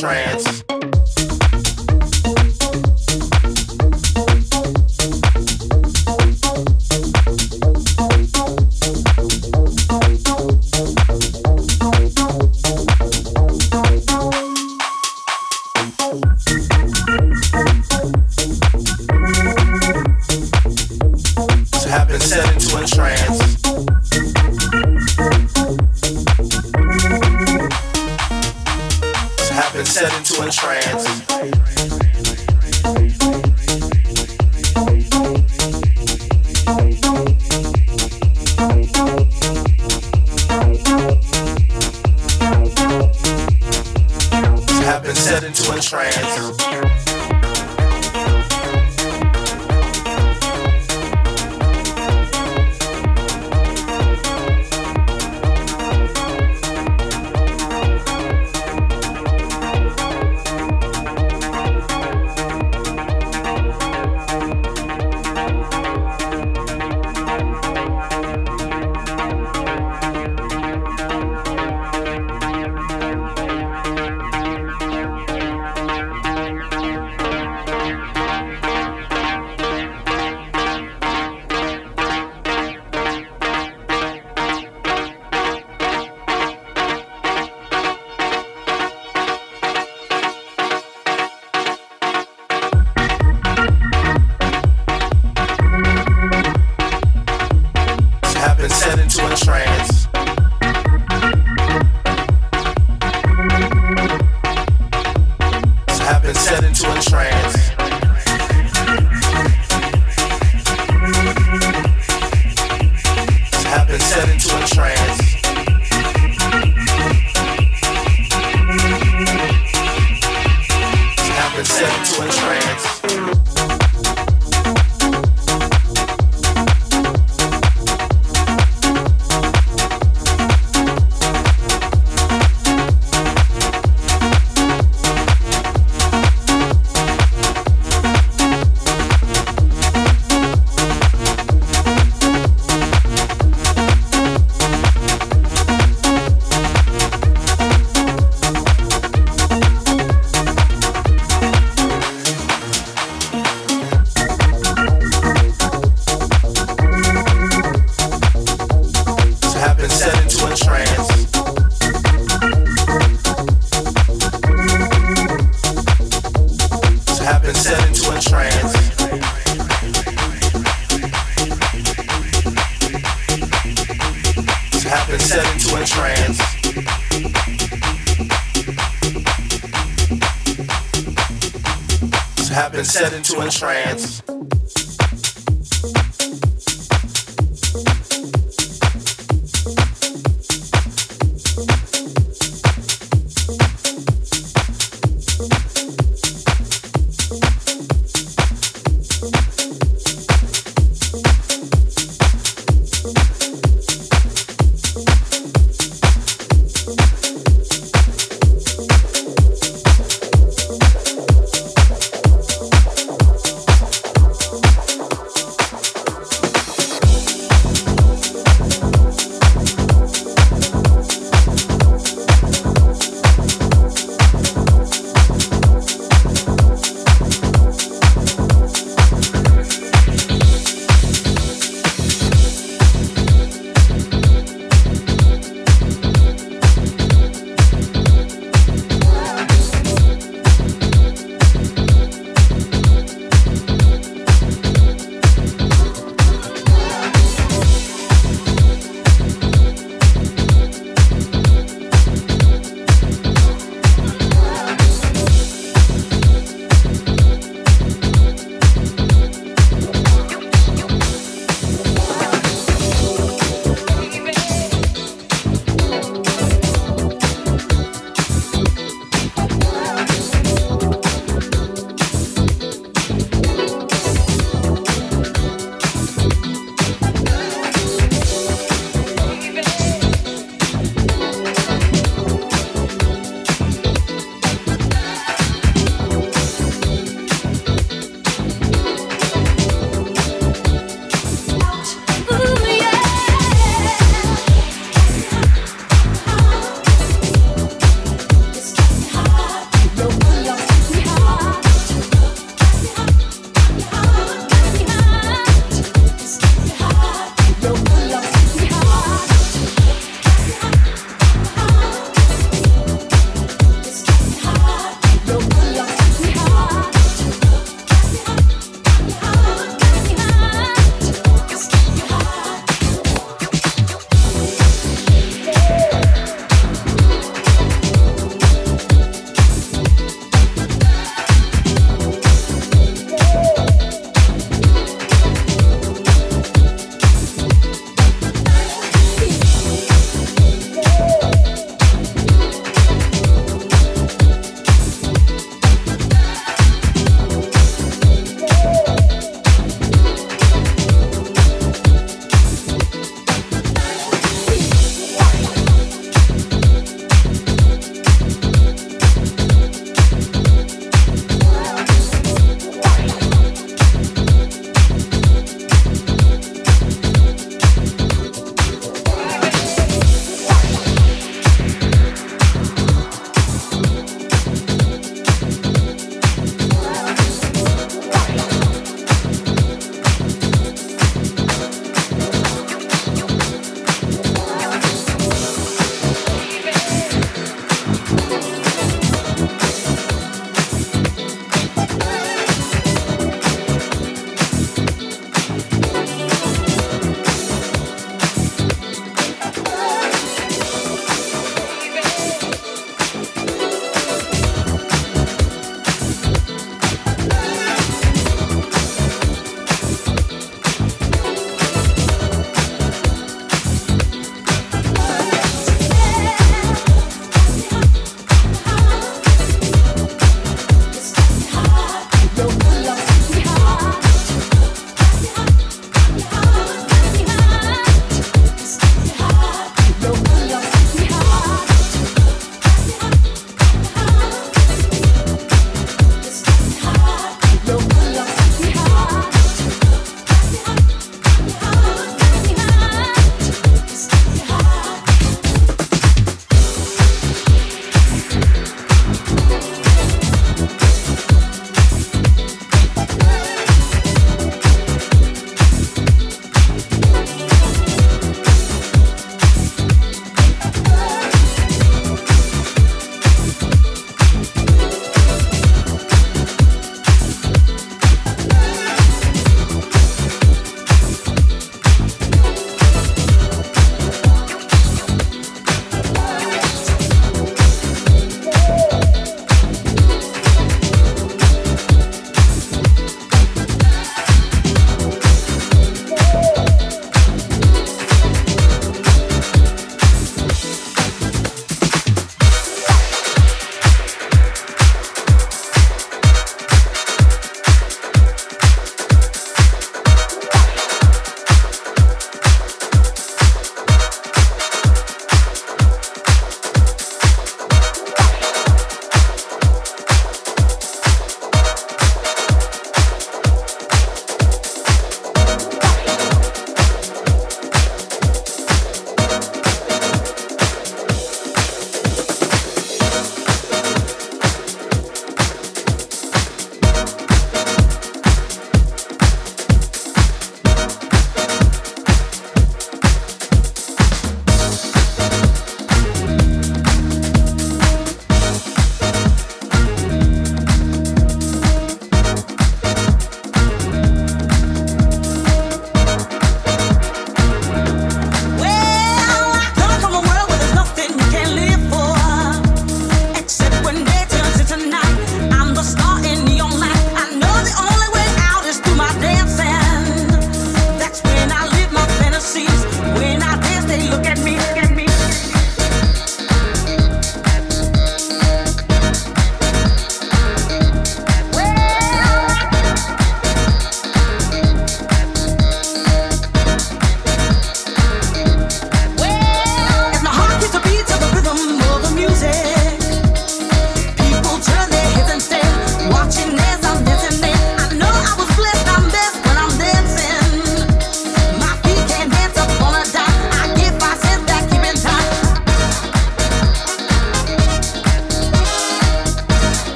trans.